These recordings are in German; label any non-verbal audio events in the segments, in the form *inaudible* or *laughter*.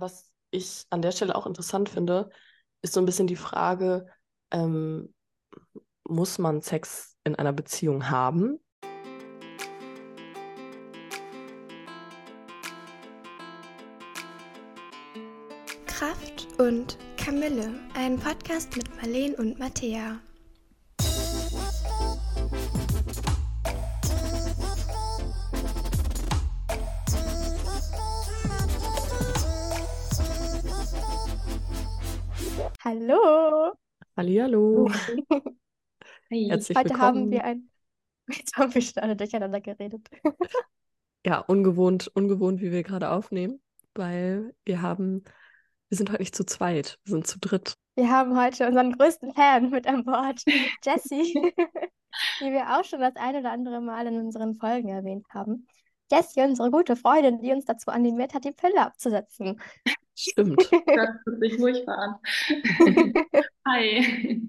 was ich an der Stelle auch interessant finde, ist so ein bisschen die Frage, ähm, muss man Sex in einer Beziehung haben? Kraft und Kamille, ein Podcast mit Marleen und Mattea. Hallihallo. *laughs* Hey. Herzlich Heute willkommen. haben wir ein. *laughs* Jetzt haben wir schon alle durcheinander geredet. *laughs* Ja, ungewohnt, ungewohnt, wie wir gerade aufnehmen, weil wir haben, wir sind heute nicht zu zweit, wir sind zu dritt. Wir haben heute unseren größten Fan mit an Bord, Jessie, die wir auch schon das ein oder andere Mal in unseren Folgen erwähnt haben. Jessie, unsere gute Freundin, die uns dazu animiert hat, die Pille abzusetzen. Stimmt. *laughs* Das hört sich furchtbar an. *laughs* Hi.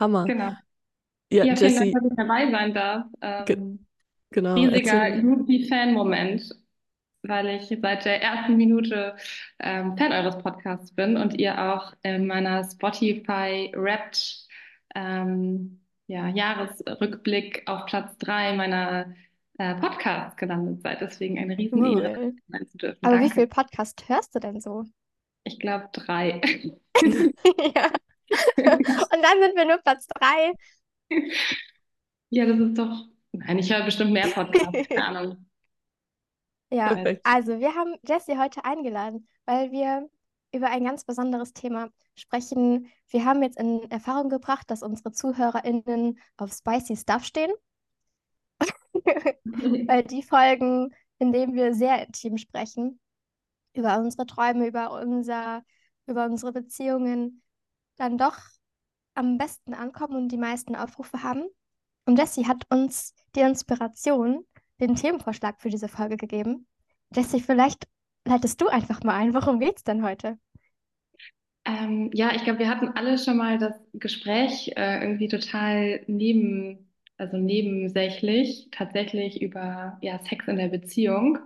Hammer. Genau. Ja, Ja, vielen Jessie, Dank, dass ich dabei sein darf. Ge- Ähm, genau, riesiger. Groupie-Fan-Moment, weil ich seit der ersten Minute ähm, Fan eures Podcasts bin und ihr auch in meiner Spotify Wrapped ähm, ja, Jahresrückblick auf Platz drei meiner äh, Podcasts gelandet seid. Deswegen eine riesen Ehre, Cool. sein zu dürfen. Aber wie Danke. viel Podcast hörst du denn so? Ich glaube drei. *laughs* *laughs* Ja. Und dann sind wir nur Platz drei. Ja, das ist doch. Nein, ich höre bestimmt mehr Podcasts, *laughs* keine Ahnung. Ja, Perfekt. also wir haben Jessie heute eingeladen, weil wir über ein ganz besonderes Thema sprechen. Wir haben jetzt in Erfahrung gebracht, dass unsere ZuhörerInnen auf spicy Stuff stehen. *laughs* Weil die Folgen, in denen wir sehr intim sprechen, über unsere Träume, über unser, über unsere Beziehungen, dann doch am besten ankommen und die meisten Aufrufe haben. Und Jessie hat uns die Inspiration, den Themenvorschlag für diese Folge gegeben. Jessie, vielleicht leitest du einfach mal ein, worum geht's denn heute? Ähm, ja, ich glaube, wir hatten alle schon mal das Gespräch äh, irgendwie total neben, also nebensächlich, tatsächlich über ja, Sex in der Beziehung.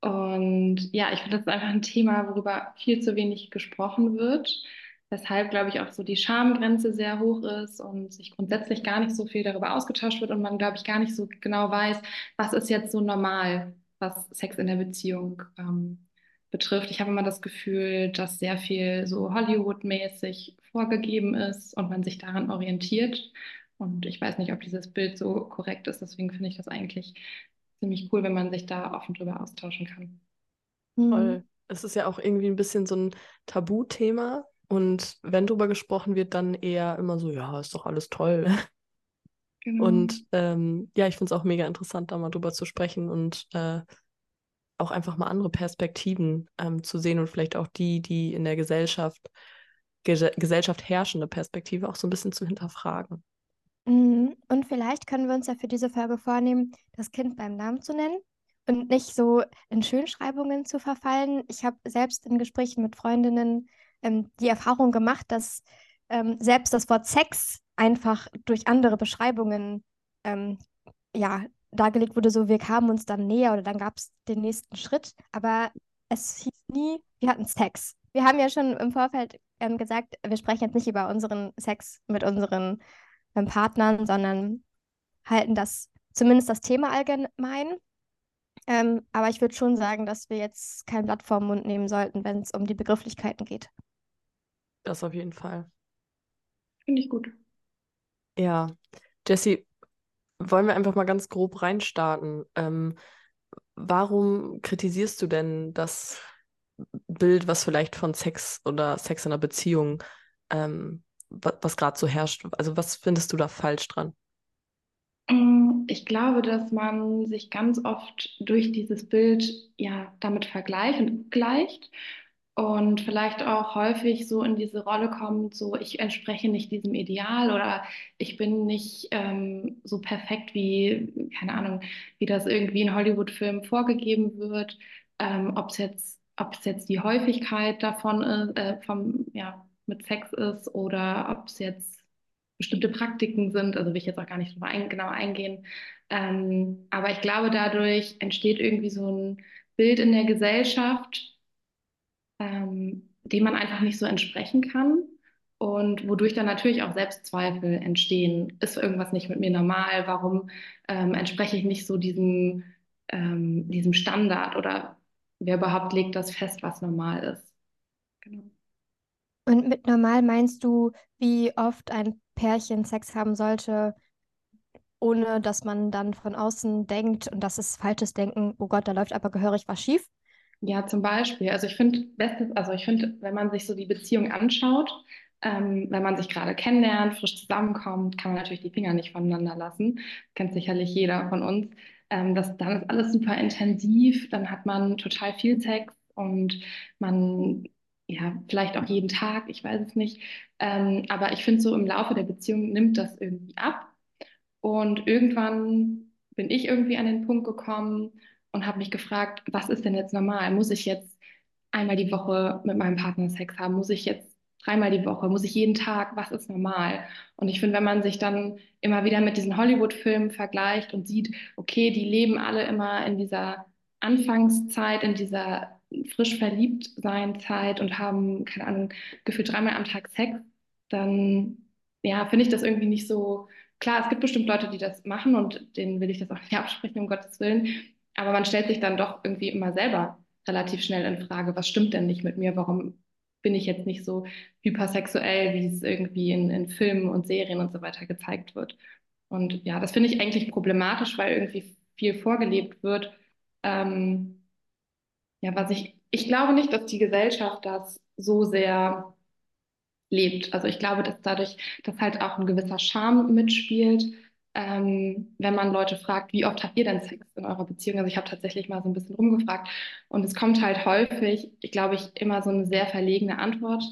Und ja, ich finde, das ist einfach ein Thema, worüber viel zu wenig gesprochen wird, weshalb, glaube ich, auch so die Schamgrenze sehr hoch ist und sich grundsätzlich gar nicht so viel darüber ausgetauscht wird und man, glaube ich, gar nicht so genau weiß, was ist jetzt so normal, was Sex in der Beziehung ähm, betrifft. Ich habe immer das Gefühl, dass sehr viel so Hollywood-mäßig vorgegeben ist und man sich daran orientiert. Und ich weiß nicht, ob dieses Bild so korrekt ist. Deswegen finde ich das eigentlich ziemlich cool, wenn man sich da offen drüber austauschen kann. Hm. Voll. Es ist ja auch irgendwie ein bisschen so ein Tabuthema. Und wenn drüber gesprochen wird, dann eher immer so, ja, ist doch alles toll. Genau. Und ähm, ja, ich finde es auch mega interessant, da mal drüber zu sprechen und äh, auch einfach mal andere Perspektiven ähm, zu sehen und vielleicht auch die, die in der Gesellschaft, Ge Gesellschaft herrschende Perspektive auch so ein bisschen zu hinterfragen. Mhm. Und vielleicht können wir uns ja für diese Folge vornehmen, das Kind beim Namen zu nennen und nicht so in Schönschreibungen zu verfallen. Ich habe selbst in Gesprächen mit Freundinnen ähm, die Erfahrung gemacht, dass ähm, selbst das Wort Sex einfach durch andere Beschreibungen ähm, ja, dargelegt wurde, so wir kamen uns dann näher oder dann gab es den nächsten Schritt, aber es hieß nie, wir hatten Sex. Wir haben ja schon im Vorfeld ähm, gesagt, wir sprechen jetzt nicht über unseren Sex mit unseren ähm, Partnern, sondern halten das zumindest das Thema allgemein. Ähm, aber ich würde schon sagen, dass wir jetzt kein Blatt vor den Mund nehmen sollten, wenn es um die Begrifflichkeiten geht. Das auf jeden Fall. Finde ich gut. Ja, Jessie, wollen wir einfach mal ganz grob reinstarten? Ähm, warum kritisierst du denn das Bild, was vielleicht von Sex oder Sex in einer Beziehung, ähm, was, gerade so herrscht? Also was findest du da falsch dran? Mm, Ich glaube, dass man sich ganz oft durch dieses Bild ja damit vergleicht und gleicht und vielleicht auch häufig so in diese Rolle kommt, so ich entspreche nicht diesem Ideal oder ich bin nicht ähm, so perfekt wie, keine Ahnung, wie das irgendwie in Hollywood-Filmen vorgegeben wird, ähm, ob es jetzt, jetzt die Häufigkeit davon ist, äh, vom, ja, mit Sex ist oder ob es jetzt bestimmte Praktiken sind, also will ich jetzt auch gar nicht drauf ein, genau eingehen. Ähm, aber ich glaube, dadurch entsteht irgendwie so ein Bild in der Gesellschaft, ähm, dem man einfach nicht so entsprechen kann und wodurch dann natürlich auch Selbstzweifel entstehen. Ist irgendwas nicht mit mir normal? Warum ähm, entspreche ich nicht so diesem, ähm, diesem Standard oder wer überhaupt legt das fest, was normal ist? Genau. Und mit normal meinst du, wie oft ein Pärchen Sex haben sollte, ohne dass man dann von außen denkt, und das ist falsches Denken, oh Gott, da läuft aber gehörig was schief? Ja, zum Beispiel. Also ich finde, also ich finde, wenn man sich so die Beziehung anschaut, ähm, wenn man sich gerade kennenlernt, frisch zusammenkommt, kann man natürlich die Finger nicht voneinander lassen. Kennt sicherlich jeder von uns. Ähm, das, dann ist alles super intensiv, dann hat man total viel Sex und man, ja, vielleicht auch jeden Tag, ich weiß es nicht. Ähm, aber ich finde so im Laufe der Beziehung nimmt das irgendwie ab. Und irgendwann bin ich irgendwie an den Punkt gekommen und habe mich gefragt, was ist denn jetzt normal? Muss ich jetzt einmal die Woche mit meinem Partner Sex haben? Muss ich jetzt dreimal die Woche? Muss ich jeden Tag? Was ist normal? Und ich finde, wenn man sich dann immer wieder mit diesen Hollywood-Filmen vergleicht und sieht, okay, die leben alle immer in dieser Anfangszeit, in dieser frisch verliebt sein Zeit und haben, keine Ahnung, gefühlt dreimal am Tag Sex, dann ja, finde ich das irgendwie nicht so klar. Es gibt bestimmt Leute, die das machen und denen will ich das auch nicht *laughs* absprechen, um Gottes Willen. Aber man stellt sich dann doch irgendwie immer selber relativ schnell in Frage, was stimmt denn nicht mit mir? Warum bin ich jetzt nicht so hypersexuell, wie es irgendwie in, in Filmen und Serien und so weiter gezeigt wird? Und ja, das finde ich eigentlich problematisch, weil irgendwie viel vorgelebt wird. Ähm, ja, was ich, ich glaube nicht, dass die Gesellschaft das so sehr lebt. Also ich glaube, dass dadurch, dass halt auch ein gewisser Charme mitspielt, ähm, wenn man Leute fragt, wie oft habt ihr denn Sex in eurer Beziehung? Also ich habe tatsächlich mal so ein bisschen rumgefragt und es kommt halt häufig, ich glaube, ich immer so eine sehr verlegene Antwort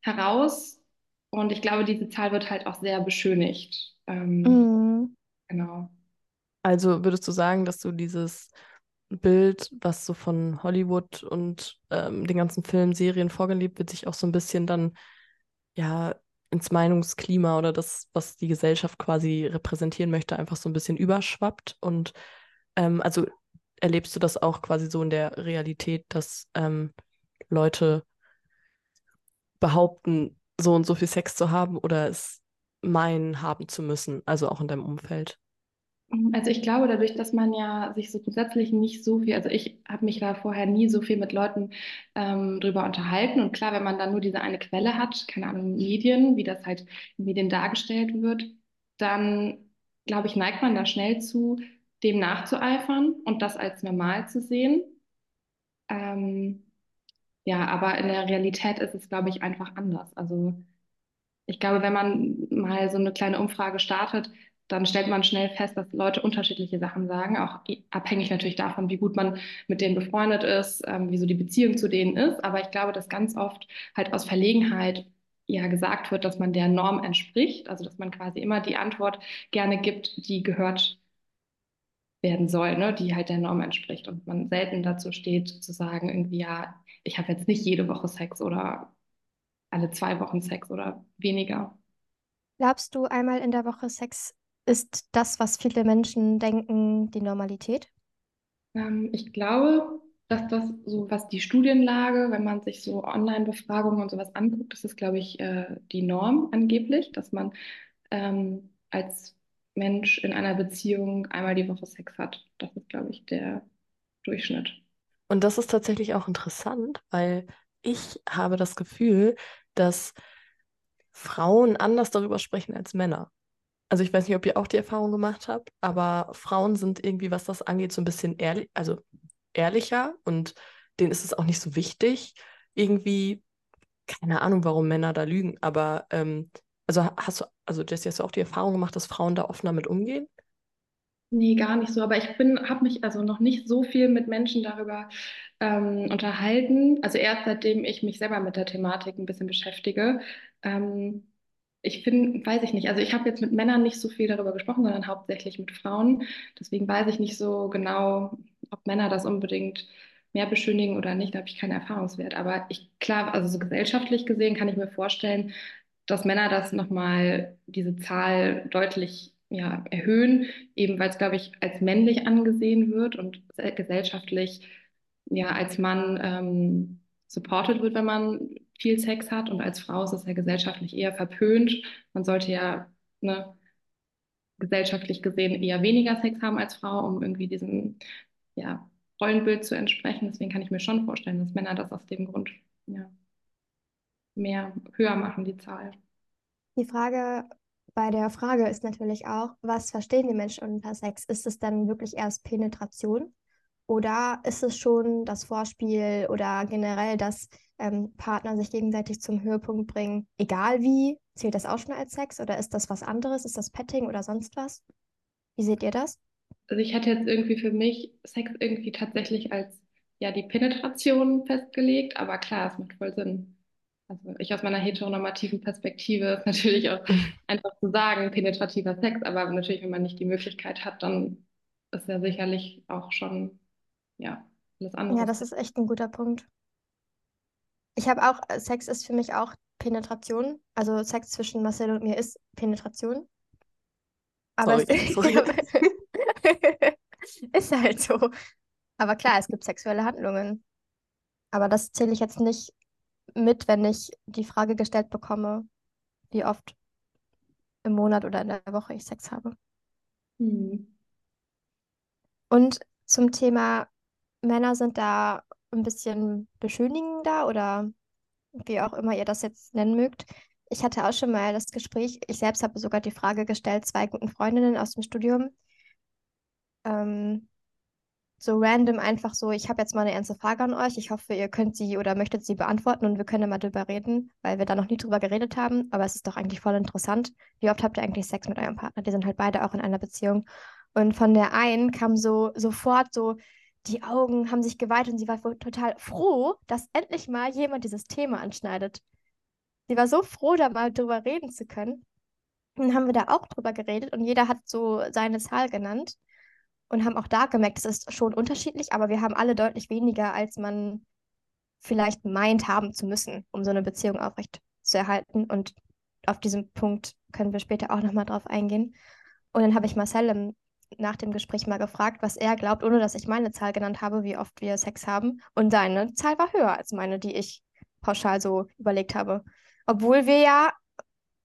heraus und ich glaube, diese Zahl wird halt auch sehr beschönigt. Ähm, Mhm. genau. Also würdest du sagen, dass du dieses Bild, was so von Hollywood und ähm, den ganzen Filmen, Serien vorgelebt wird, sich auch so ein bisschen dann ja ins Meinungsklima oder das, was die Gesellschaft quasi repräsentieren möchte, einfach so ein bisschen überschwappt. Und ähm, also erlebst du das auch quasi so in der Realität, dass ähm, Leute behaupten, so und so viel Sex zu haben oder es meinen haben zu müssen, also auch in deinem Umfeld? Also ich glaube, dadurch, dass man ja sich so grundsätzlich nicht so viel, also ich habe mich da vorher nie so viel mit Leuten ähm, drüber unterhalten. Und klar, wenn man dann nur diese eine Quelle hat, keine Ahnung, Medien, wie das halt in Medien dargestellt wird, dann glaube ich, neigt man da schnell zu, dem nachzueifern und das als normal zu sehen. Ähm, ja, aber in der Realität ist es, glaube ich, einfach anders. Also ich glaube, wenn man mal so eine kleine Umfrage startet, dann stellt man schnell fest, dass Leute unterschiedliche Sachen sagen, auch abhängig natürlich davon, wie gut man mit denen befreundet ist, ähm, wie die Beziehung zu denen ist. Aber ich glaube, dass ganz oft halt aus Verlegenheit ja gesagt wird, dass man der Norm entspricht, also dass man quasi immer die Antwort gerne gibt, die gehört werden soll, ne, die halt der Norm entspricht und man selten dazu steht zu sagen, irgendwie ja, ich habe jetzt nicht jede Woche Sex oder alle zwei Wochen Sex oder weniger. Glaubst du, einmal in der Woche Sex ist das, was viele Menschen denken, die Normalität? Ähm, ich glaube, dass das so, was die Studienlage, wenn man sich so Online-Befragungen und sowas anguckt, das ist, glaube ich, äh, die Norm angeblich, dass man ähm, als Mensch in einer Beziehung einmal die Woche Sex hat. Das ist, glaube ich, der Durchschnitt. Und das ist tatsächlich auch interessant, weil ich habe das Gefühl, dass Frauen anders darüber sprechen als Männer. Also ich weiß nicht, ob ihr auch die Erfahrung gemacht habt, aber Frauen sind irgendwie, was das angeht, so ein bisschen ehrlich, also ehrlicher und denen ist es auch nicht so wichtig. Irgendwie, keine Ahnung, warum Männer da lügen, aber ähm, also hast du, also Jessie, hast du auch die Erfahrung gemacht, dass Frauen da offener mit umgehen? Nee, gar nicht so. Aber ich bin, habe mich also noch nicht so viel mit Menschen darüber ähm, unterhalten. Also erst seitdem ich mich selber mit der Thematik ein bisschen beschäftige. Ähm, ich finde, weiß ich nicht. Also ich habe jetzt mit Männern nicht so viel darüber gesprochen, sondern hauptsächlich mit Frauen. Deswegen weiß ich nicht so genau, ob Männer das unbedingt mehr beschönigen oder nicht. Da habe ich keinen Erfahrungswert. Aber ich, klar, also so gesellschaftlich gesehen kann ich mir vorstellen, dass Männer das nochmal, diese Zahl deutlich ja, erhöhen, eben weil es, glaube ich, als männlich angesehen wird und gesellschaftlich ja als Mann ähm, supported wird, wenn man viel Sex hat und als Frau ist es ja gesellschaftlich eher verpönt. Man sollte ja ne, gesellschaftlich gesehen eher weniger Sex haben als Frau, um irgendwie diesem ja, Rollenbild zu entsprechen. Deswegen kann ich mir schon vorstellen, dass Männer das aus dem Grund ja, mehr höher machen, die Zahl. Die Frage bei der Frage ist natürlich auch, was verstehen die Menschen unter Sex? Ist es dann wirklich erst Penetration oder ist es schon das Vorspiel oder generell, dass ähm, Partner sich gegenseitig zum Höhepunkt bringen, egal wie? Zählt das auch schon als Sex oder ist das was anderes? Ist das Petting oder sonst was? Wie seht ihr das? Also ich hätte jetzt irgendwie für mich Sex irgendwie tatsächlich als ja die Penetration festgelegt, aber klar, es macht voll Sinn. Also ich aus meiner heteronormativen Perspektive ist natürlich auch *laughs* einfach zu sagen, penetrativer Sex, aber natürlich, wenn man nicht die Möglichkeit hat, dann ist ja sicherlich auch schon ja alles andere. Ja, das ist echt ein guter Punkt. Ich habe auch, äh, Sex ist für mich auch Penetration. Also Sex zwischen Marcel und mir ist Penetration. Aber Sorry, es *laughs* sorry. *laughs* ist halt so. Aber klar, es gibt sexuelle Handlungen. Aber das zähle ich jetzt nicht mit, wenn ich die Frage gestellt bekomme, wie oft im Monat oder in der Woche ich Sex habe. Hm. Und zum Thema Männer sind da ein bisschen beschönigender oder wie auch immer ihr das jetzt nennen mögt. Ich hatte auch schon mal das Gespräch, ich selbst habe sogar die Frage gestellt, zwei guten Freundinnen aus dem Studium. Ähm, so random einfach so, ich habe jetzt mal eine ernste Frage an euch. Ich hoffe, ihr könnt sie oder möchtet sie beantworten und wir können mal drüber reden, weil wir da noch nie drüber geredet haben. Aber es ist doch eigentlich voll interessant. Wie oft habt ihr eigentlich Sex mit eurem Partner? Die sind halt beide auch in einer Beziehung. Und von der einen kam so sofort so, die Augen haben sich geweiht und sie war total froh, dass endlich mal jemand dieses Thema anschneidet. Sie war so froh, da mal drüber reden zu können. Dann haben wir da auch drüber geredet und jeder hat so seine Zahl genannt und haben auch da gemerkt, es ist schon unterschiedlich, aber wir haben alle deutlich weniger, als man vielleicht meint haben zu müssen, um so eine Beziehung aufrecht zu erhalten. Und auf diesen Punkt können wir später auch nochmal drauf eingehen. Und dann habe ich Marcel im nach dem Gespräch mal gefragt, was er glaubt, ohne dass ich meine Zahl genannt habe, wie oft wir Sex haben. Und seine Zahl war höher als meine, die ich pauschal so überlegt habe. Obwohl wir ja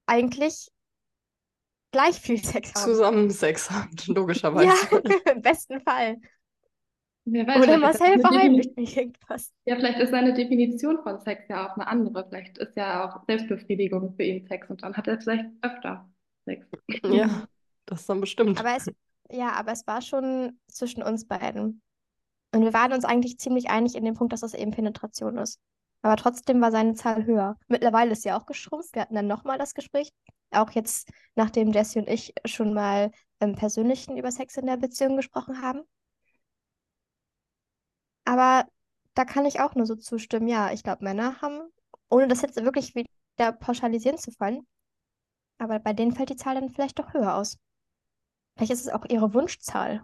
eigentlich gleich viel Sex haben. Zusammen Sex haben, *laughs* logischerweise. Ja, *laughs* im besten Fall. Wer weiß, Oder vielleicht ist Marcel seine verheimlicht mich irgendwas. Ja, vielleicht ist seine Definition von Sex ja auch eine andere. Vielleicht ist ja auch Selbstbefriedigung für ihn Sex und dann hat er vielleicht öfter Sex. Ja, das dann bestimmt. Aber es, ja, aber es war schon zwischen uns beiden. Und wir waren uns eigentlich ziemlich einig in dem Punkt, dass das eben Penetration ist. Aber trotzdem war seine Zahl höher. Mittlerweile ist sie auch geschrumpft. Wir hatten dann nochmal das Gespräch. Auch jetzt, nachdem Jessie und ich schon mal im Persönlichen über Sex in der Beziehung gesprochen haben. Aber da kann ich auch nur so zustimmen. Ja, ich glaube, Männer haben, ohne das jetzt wirklich wieder pauschalisieren zu wollen, aber bei denen fällt die Zahl dann vielleicht doch höher aus. Vielleicht ist es auch ihre Wunschzahl.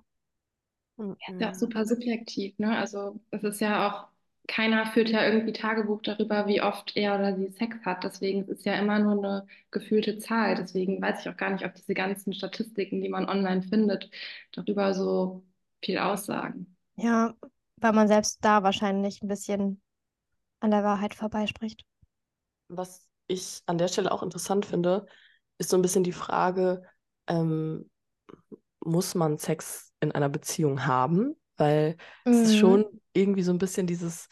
Ja, ist ja auch super subjektiv, ne? Also es ist ja auch, keiner führt ja irgendwie Tagebuch darüber, wie oft er oder sie Sex hat. Deswegen ist es ja immer nur eine gefühlte Zahl. Deswegen weiß ich auch gar nicht, ob diese ganzen Statistiken, die man online findet, darüber so viel aussagen. Ja, weil man selbst da wahrscheinlich ein bisschen an der Wahrheit vorbeispricht. Was ich an der Stelle auch interessant finde, ist so ein bisschen die Frage, ähm, muss man Sex in einer Beziehung haben? Weil es ist Mhm. schon irgendwie so ein bisschen dieses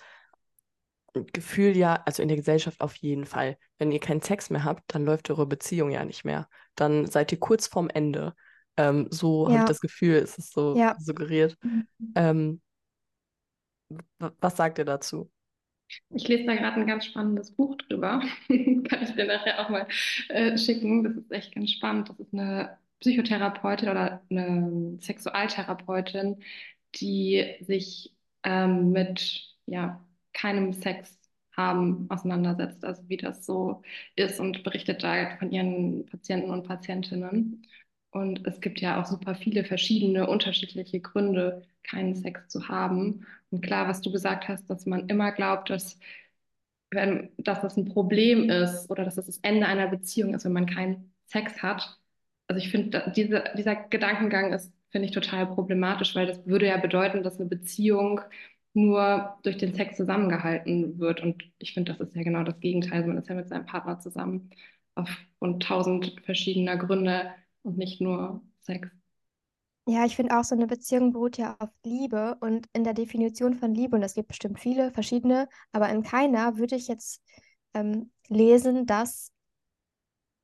Gefühl, ja, also in der Gesellschaft auf jeden Fall. Wenn ihr keinen Sex mehr habt, dann läuft eure Beziehung ja nicht mehr. Dann seid ihr kurz vorm Ende. Ähm, so habe ich Ja, das Gefühl, es ist so ja. suggeriert. Ähm, w- was sagt ihr dazu? Ich lese da gerade ein ganz spannendes Buch drüber. *laughs* Kann ich dir nachher auch mal äh, schicken. Das ist echt ganz spannend. Das ist eine Psychotherapeutin oder eine Sexualtherapeutin, die sich ähm, mit ja, keinem Sex haben auseinandersetzt, also wie das so ist und berichtet da von ihren Patienten und Patientinnen. Und es gibt ja auch super viele verschiedene, unterschiedliche Gründe, keinen Sex zu haben. Und klar, was du gesagt hast, dass man immer glaubt, dass, wenn, dass das ein Problem ist oder dass das das Ende einer Beziehung ist, wenn man keinen Sex hat. Also ich finde, diese, dieser Gedankengang ist, finde ich, total problematisch, weil das würde ja bedeuten, dass eine Beziehung nur durch den Sex zusammengehalten wird. Und ich finde, das ist ja genau das Gegenteil. Man ist ja mit seinem Partner zusammen aufgrund tausend verschiedener Gründe und nicht nur Sex. Ja, ich finde auch, so eine Beziehung beruht ja auf Liebe und in der Definition von Liebe, und es gibt bestimmt viele verschiedene, aber in keiner würde ich jetzt ähm, lesen, dass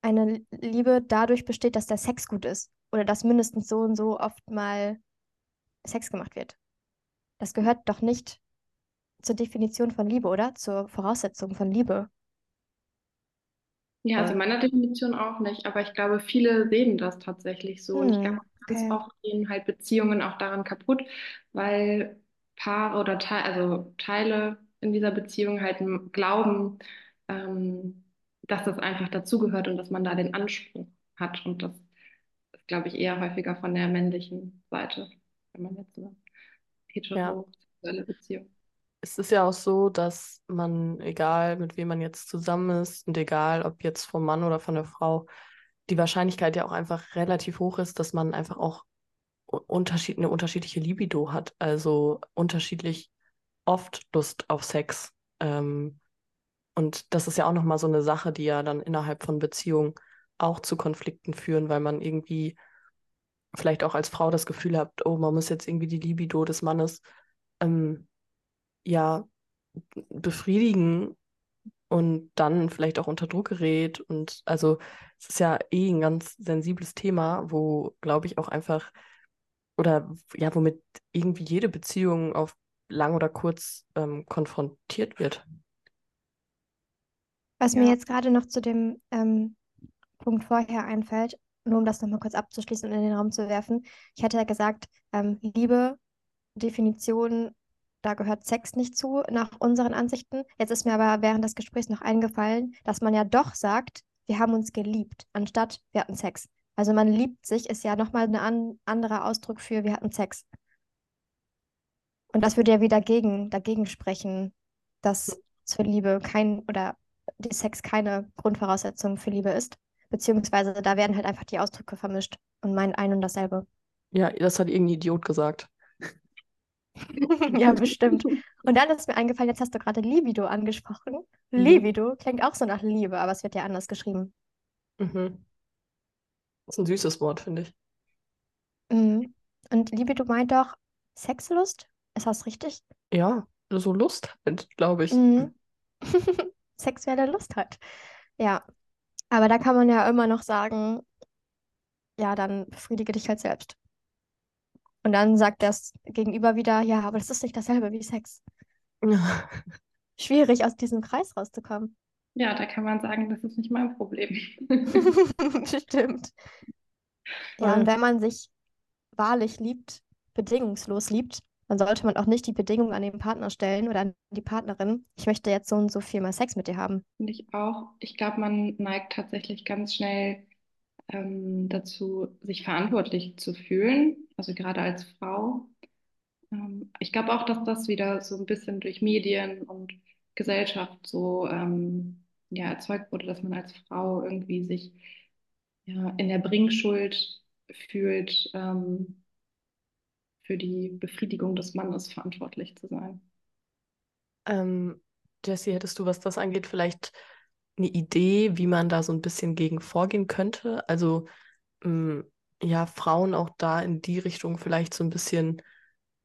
eine Liebe dadurch besteht, dass der Sex gut ist oder dass mindestens so und so oft mal Sex gemacht wird. Das gehört doch nicht zur Definition von Liebe, oder? Zur Voraussetzung von Liebe. Ja, also in meiner Definition auch nicht, aber ich glaube, viele sehen das tatsächlich so. Und ich glaube, Hm, ganz okay. oft gehen halt Beziehungen auch daran kaputt, weil Paare oder Te also Teile in dieser Beziehung halt glauben, ähm, dass das einfach dazugehört und dass man da den Anspruch hat. Und das ist, glaube ich, eher häufiger von der männlichen Seite, wenn man jetzt so Ja, heterosexuelle Beziehung. es ist ja auch so, dass man, egal mit wem man jetzt zusammen ist und egal ob jetzt vom Mann oder von der Frau, die Wahrscheinlichkeit ja auch einfach relativ hoch ist, dass man einfach auch unterschied eine unterschiedliche Libido hat, also unterschiedlich oft Lust auf Sex. Ähm, und das ist ja auch nochmal so eine Sache, die ja dann innerhalb von Beziehungen auch zu Konflikten führen, weil man irgendwie vielleicht auch als Frau das Gefühl hat, oh, man muss jetzt irgendwie die Libido des Mannes ähm, ja befriedigen und dann vielleicht auch unter Druck gerät. Und also es ist ja eh ein ganz sensibles Thema, wo, glaube ich, auch einfach, oder ja, womit irgendwie jede Beziehung auf lang oder kurz ähm, konfrontiert wird. Was mir Ja, jetzt gerade noch zu dem ähm, Punkt vorher einfällt, nur um das nochmal kurz abzuschließen und in den Raum zu werfen. Ich hatte ja gesagt, ähm, Liebe, Definition, da gehört Sex nicht zu, nach unseren Ansichten. Jetzt ist mir aber während des Gesprächs noch eingefallen, dass man ja doch sagt, wir haben uns geliebt, anstatt wir hatten Sex. Also man liebt sich, ist ja nochmal ein an, anderer Ausdruck für wir hatten Sex. Und das würde ja wieder gegen, dagegen sprechen, dass zur Liebe kein oder die Sex keine Grundvoraussetzung für Liebe ist. Beziehungsweise da werden halt einfach die Ausdrücke vermischt und meint ein und dasselbe. Ja, das hat irgendein Idiot gesagt. *laughs* Ja, bestimmt. Und dann ist mir eingefallen, jetzt hast du gerade Libido angesprochen. Mhm. Libido klingt auch so nach Liebe, aber es wird ja anders geschrieben. Mhm. Das ist ein süßes Wort, finde ich. Mhm. Und Libido meint doch Sexlust? Ist das richtig? Ja, so Lust glaube ich. Mhm. *laughs* *laughs* Sexuelle Lust halt. Ja, aber da kann man ja immer noch sagen, ja, dann befriedige dich halt selbst. Und dann sagt das Gegenüber wieder, ja, aber das ist nicht dasselbe wie Sex. Ja. *laughs* Schwierig, aus diesem Kreis rauszukommen. ja, da kann man sagen, das ist nicht mein Problem. *laughs* Stimmt. Ja, und wenn man sich wahrlich liebt, bedingungslos liebt, dann sollte man auch nicht die Bedingung an den Partner stellen oder an die Partnerin, ich möchte jetzt so und so viel mal Sex mit dir haben. Finde ich auch. Ich glaube, man neigt tatsächlich ganz schnell ähm, dazu, sich verantwortlich zu fühlen, also gerade als Frau. Ähm, ich glaube auch, dass das wieder so ein bisschen durch Medien und Gesellschaft so ähm, ja, erzeugt wurde, dass man als Frau irgendwie sich ja, in der Bringschuld fühlt, ähm, für die Befriedigung des Mannes verantwortlich zu sein. Ähm, Jessie, hättest du, was das angeht, vielleicht eine Idee, wie man da so ein bisschen gegen vorgehen könnte? Also, ähm, ja, Frauen auch da in die Richtung vielleicht so ein bisschen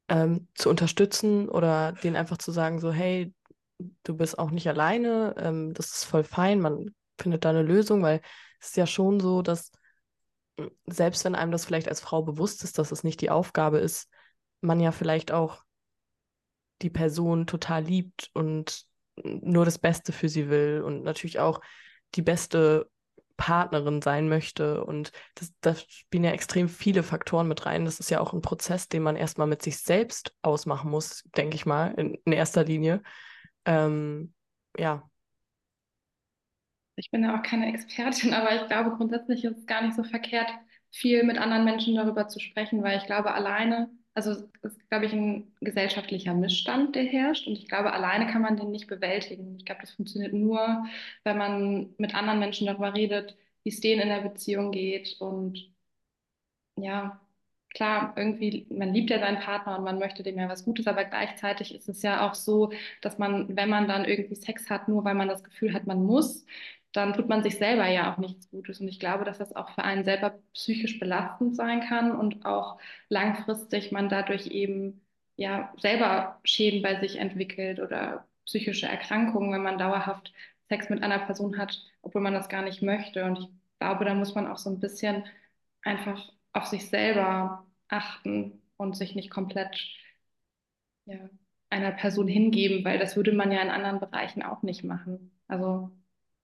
ähm, zu unterstützen oder denen einfach zu sagen, so, hey, du bist auch nicht alleine, ähm, das ist voll fein, man findet da eine Lösung, weil es ist ja schon so, dass selbst wenn einem das vielleicht als Frau bewusst ist, dass es nicht die Aufgabe ist, man ja vielleicht auch die Person total liebt und nur das Beste für sie will und natürlich auch die beste Partnerin sein möchte. Und das, da spielen ja extrem viele Faktoren mit rein. Das ist ja auch ein Prozess, den man erstmal mit sich selbst ausmachen muss, denke ich mal, in, in erster Linie. Ähm, ja. Ich bin ja auch keine Expertin, *laughs* aber ich glaube, grundsätzlich ist es gar nicht so verkehrt, viel mit anderen Menschen darüber zu sprechen, weil ich glaube, alleine, also es ist, glaube ich, ein gesellschaftlicher Missstand, der herrscht. Und ich glaube, alleine kann man den nicht bewältigen. Ich glaube, das funktioniert nur, wenn man mit anderen Menschen darüber redet, wie es denen in der Beziehung geht. Und ja, klar, irgendwie, man liebt ja seinen Partner und man möchte dem ja was Gutes, aber gleichzeitig ist es ja auch so, dass man, wenn man dann irgendwie Sex hat, nur weil man das Gefühl hat, man muss, dann tut man sich selber ja auch nichts Gutes. Und ich glaube, dass das auch für einen selber psychisch belastend sein kann und auch langfristig man dadurch eben ja selber Schäden bei sich entwickelt oder psychische Erkrankungen, wenn man dauerhaft Sex mit einer Person hat, obwohl man das gar nicht möchte. Und ich glaube, da muss man auch so ein bisschen einfach auf sich selber achten und sich nicht komplett ja, einer Person hingeben, weil das würde man ja in anderen Bereichen auch nicht machen. Also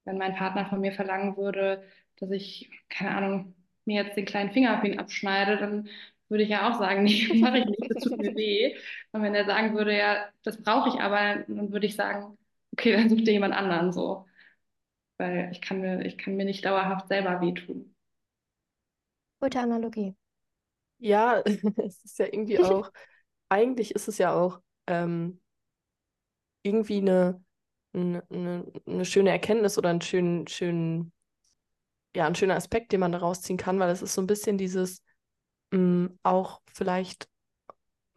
wenn mein Partner von mir verlangen würde, dass ich, keine Ahnung, mir jetzt den kleinen Finger auf ihn abschneide, dann würde ich ja auch sagen, *laughs* nee, mache ich nicht, das tut mir weh. Und wenn er sagen würde, ja, das brauche ich aber, dann würde ich sagen, okay, dann such dir jemand anderen so. Weil ich kann mir, ich kann mir nicht dauerhaft selber wehtun. Gute Analogie. Ja, *laughs* es ist ja irgendwie *laughs* auch, eigentlich ist es ja auch ähm, irgendwie eine, eine, eine, schöne Erkenntnis oder ein schönen, schönen, ja, ein schöner Aspekt, den man daraus ziehen kann, weil es ist so ein bisschen dieses, mh, auch vielleicht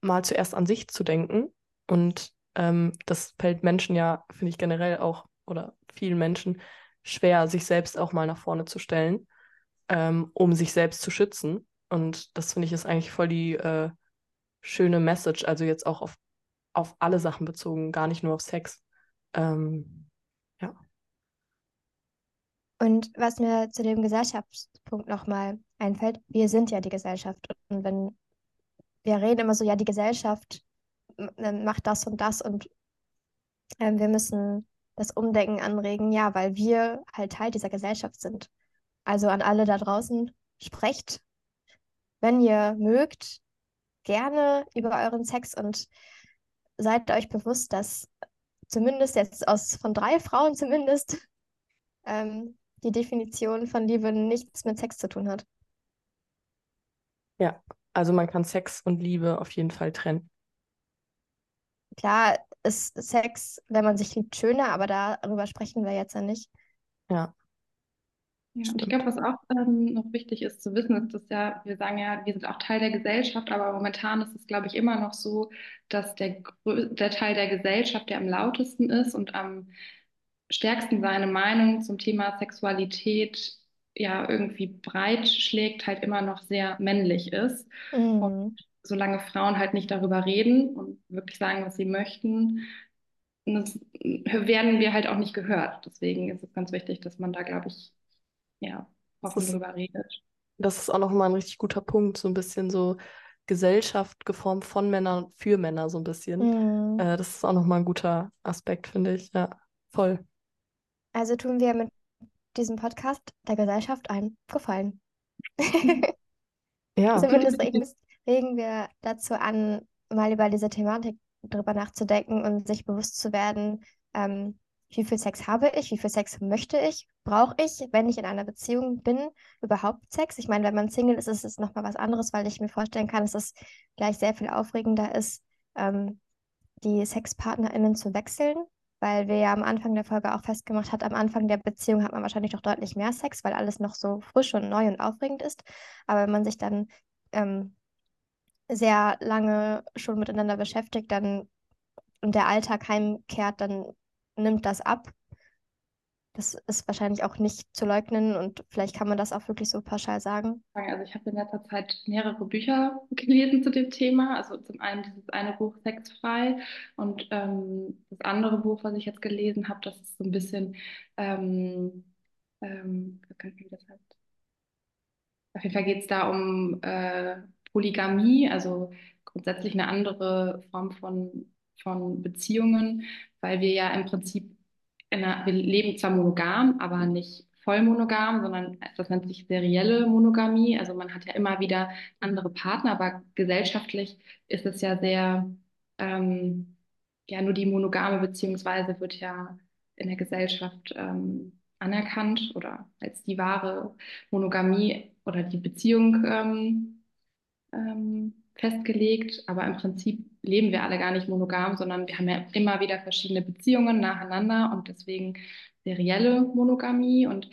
mal zuerst an sich zu denken. Und ähm, das fällt Menschen ja, finde ich generell auch, oder vielen Menschen schwer, sich selbst auch mal nach vorne zu stellen, ähm, um sich selbst zu schützen. Und das finde ich ist eigentlich voll die äh, schöne Message, also jetzt auch auf, auf alle Sachen bezogen, gar nicht nur auf Sex. Ähm, ja. Und was mir zu dem Gesellschaftspunkt nochmal einfällt, wir sind ja die Gesellschaft. Und wenn wir reden immer so, ja, die Gesellschaft macht das und das und äh, wir müssen das Umdenken anregen, ja, weil wir halt Teil dieser Gesellschaft sind. Also an alle da draußen, sprecht, wenn ihr mögt, gerne über euren Sex und seid euch bewusst, dass zumindest jetzt aus von drei Frauen zumindest ähm, die Definition von Liebe nichts mit Sex zu tun hat. Ja, also man kann Sex und Liebe auf jeden Fall trennen. Klar ist Sex, wenn man sich liebt, schöner, aber darüber sprechen wir jetzt ja nicht. Ja. Ja, und ich glaube, was auch ähm, noch wichtig ist zu wissen, ist, dass ja, wir sagen ja, wir sind auch Teil der Gesellschaft, aber momentan ist es, glaube ich, immer noch so, dass der, der Teil der Gesellschaft, der am lautesten ist und am stärksten seine Meinung zum Thema Sexualität ja irgendwie breit schlägt, halt immer noch sehr männlich ist. Mhm. Und solange Frauen halt nicht darüber reden und wirklich sagen, was sie möchten, werden wir halt auch nicht gehört. Deswegen ist es ganz wichtig, dass man da, glaube ich, ja, offen drüber redet. Das ist auch nochmal ein richtig guter Punkt, so ein bisschen so Gesellschaft geformt von Männern für Männer, so ein bisschen. Mhm. Äh, das ist auch nochmal ein guter Aspekt, finde ich. Ja, voll. Also tun wir mit diesem Podcast der Gesellschaft einen Gefallen. *laughs* ja. *laughs* Zumindest regen, regen wir dazu an, mal über diese Thematik drüber nachzudenken und sich bewusst zu werden, ähm, wie viel Sex habe ich, wie viel Sex möchte ich, brauche ich, wenn ich in einer Beziehung bin, überhaupt Sex? Ich meine, wenn man Single ist, ist es nochmal was anderes, weil ich mir vorstellen kann, dass es gleich sehr viel aufregender ist, ähm, die SexpartnerInnen zu wechseln, weil wir ja am Anfang der Folge auch festgemacht hat, am Anfang der Beziehung hat man wahrscheinlich noch deutlich mehr Sex, weil alles noch so frisch und neu und aufregend ist. Aber wenn man sich dann ähm, sehr lange schon miteinander beschäftigt, dann und der Alltag heimkehrt, dann nimmt das ab. Das ist wahrscheinlich auch nicht zu leugnen und vielleicht kann man das auch wirklich so pauschal sagen. Also ich habe in letzter Zeit mehrere Bücher gelesen zu dem Thema. Also zum einen dieses eine Buch Sexfrei und ähm, das andere Buch, was ich jetzt gelesen habe, das ist so ein bisschen, ähm, ähm, wie das heißt. Auf jeden Fall geht es da um äh, Polygamie, also grundsätzlich eine andere Form von, von Beziehungen, weil wir ja im Prinzip einer, wir leben zwar monogam, aber nicht voll monogam, sondern das nennt sich serielle Monogamie. Also man hat ja immer wieder andere Partner, aber gesellschaftlich ist es ja sehr, ähm, ja, nur die monogame beziehungsweise wird ja in der Gesellschaft ähm, anerkannt oder als die wahre Monogamie oder die Beziehung ähm, ähm, festgelegt, aber im Prinzip leben wir alle gar nicht monogam, sondern wir haben ja immer wieder verschiedene Beziehungen nacheinander und deswegen serielle Monogamie. Und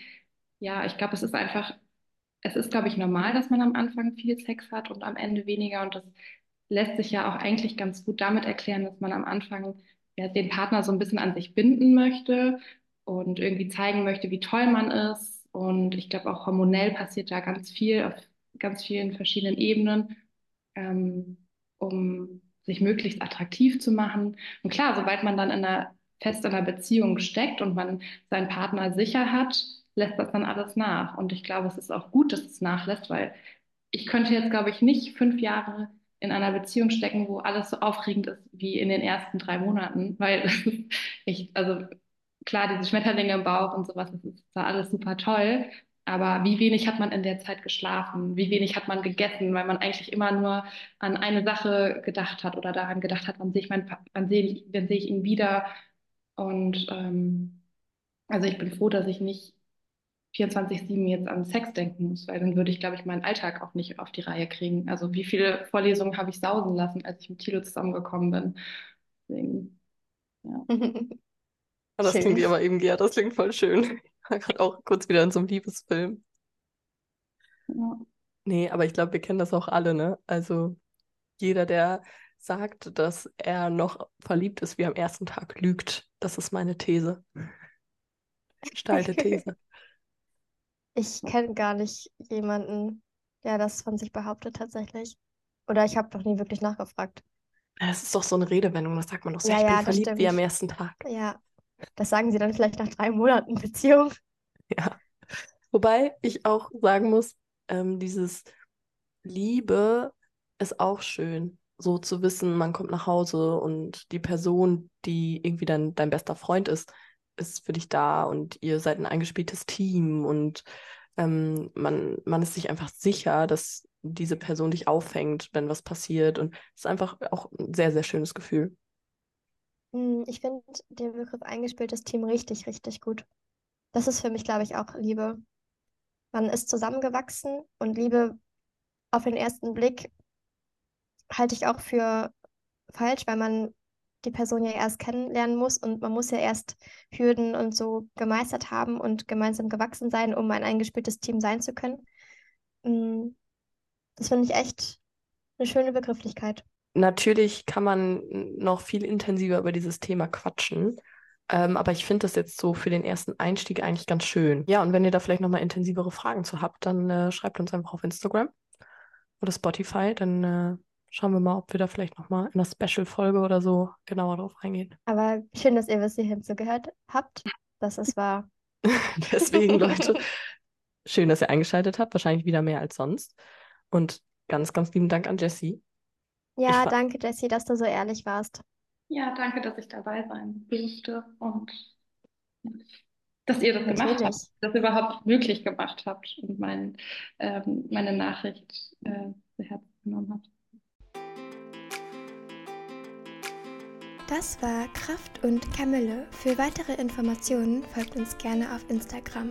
ja, ich glaube, es ist einfach es ist, glaube ich, normal, dass man am Anfang viel Sex hat und am Ende weniger. Und das lässt sich ja auch eigentlich ganz gut damit erklären, dass man am Anfang ja, den Partner so ein bisschen an sich binden möchte und irgendwie zeigen möchte, wie toll man ist. Und ich glaube, auch hormonell passiert da ganz viel auf ganz vielen verschiedenen Ebenen, ähm, um sich möglichst attraktiv zu machen. Und klar, sobald man dann in einer fest in einer Beziehung steckt und man seinen Partner sicher hat, lässt das dann alles nach. Und ich glaube, es ist auch gut, dass es nachlässt, weil ich könnte jetzt, glaube ich, nicht fünf Jahre in einer Beziehung stecken, wo alles so aufregend ist wie in den ersten drei Monaten, weil ich, also klar, diese Schmetterlinge im Bauch und sowas, das ist zwar alles super toll, aber wie wenig hat man in der Zeit geschlafen? Wie wenig hat man gegessen, weil man eigentlich immer nur an eine Sache gedacht hat oder daran gedacht hat, wann sehe ich, mein, wann sehe ich, wann sehe ich ihn wieder? Und ähm, also ich bin froh, dass ich nicht 24-7 jetzt an Sex denken muss, weil dann würde ich, glaube ich, meinen Alltag auch nicht auf die Reihe kriegen. Also wie viele Vorlesungen habe ich sausen lassen, als ich mit Thilo zusammengekommen bin. Deswegen, ja. *laughs* das schön. klingt aber eben, ja, das klingt voll schön. *laughs* War gerade auch kurz wieder in so einem Liebesfilm. Ja. Nee, aber ich glaube, wir kennen das auch alle, ne? Also jeder, der sagt, dass er noch verliebt ist wie am ersten Tag, lügt. Das ist meine These. Steilte These. *laughs* Ich kenne gar nicht jemanden, der das von sich behauptet tatsächlich. Oder ich habe noch nie wirklich nachgefragt. Das ist doch so eine Redewendung, das sagt man doch so, ja, ja, verliebt stimmt. wie am ersten Tag. Ja, das sagen sie dann vielleicht nach drei Monaten Beziehung. *laughs* Ja. Wobei ich auch sagen muss, ähm, dieses Liebe ist auch schön. So zu wissen, man kommt nach Hause und die Person, die irgendwie dein, dein bester Freund ist, ist für dich da und ihr seid ein eingespieltes Team und ähm, man, man ist sich einfach sicher, dass diese Person dich auffängt, wenn was passiert. Und es ist einfach auch ein sehr, sehr schönes Gefühl. Hm, ich finde den Begriff eingespieltes Team richtig, richtig gut. Das ist für mich, glaube ich, auch Liebe. Man ist zusammengewachsen und Liebe auf den ersten Blick halte ich auch für falsch, weil man die Person ja erst kennenlernen muss und man muss ja erst Hürden und so gemeistert haben und gemeinsam gewachsen sein, um ein eingespieltes Team sein zu können. Mm, das finde ich echt eine schöne Begrifflichkeit. Natürlich kann man noch viel intensiver über dieses Thema quatschen. Ähm, aber ich finde das jetzt so für den ersten Einstieg eigentlich ganz schön. Ja, und wenn ihr da vielleicht nochmal intensivere Fragen zu habt, dann äh, schreibt uns einfach auf Instagram oder Spotify. Dann äh, schauen wir mal, ob wir da vielleicht nochmal in einer Special-Folge oder so genauer drauf eingehen. Aber schön, dass ihr bis hierhin zugehört habt. Das ist wahr. *laughs* Deswegen, Leute, *laughs* schön, dass ihr eingeschaltet habt. Wahrscheinlich wieder mehr als sonst. Und ganz, ganz lieben Dank an Jessie. Ja, danke, Jessie, dass du so ehrlich warst. Ja, danke, dass ich dabei sein durfte und dass ihr das Natürlich. gemacht habt, das überhaupt möglich gemacht habt und mein, ähm, meine Nachricht äh, zu Herzen genommen habt. Das war Kraft und Kamille. Für weitere Informationen folgt uns gerne auf Instagram.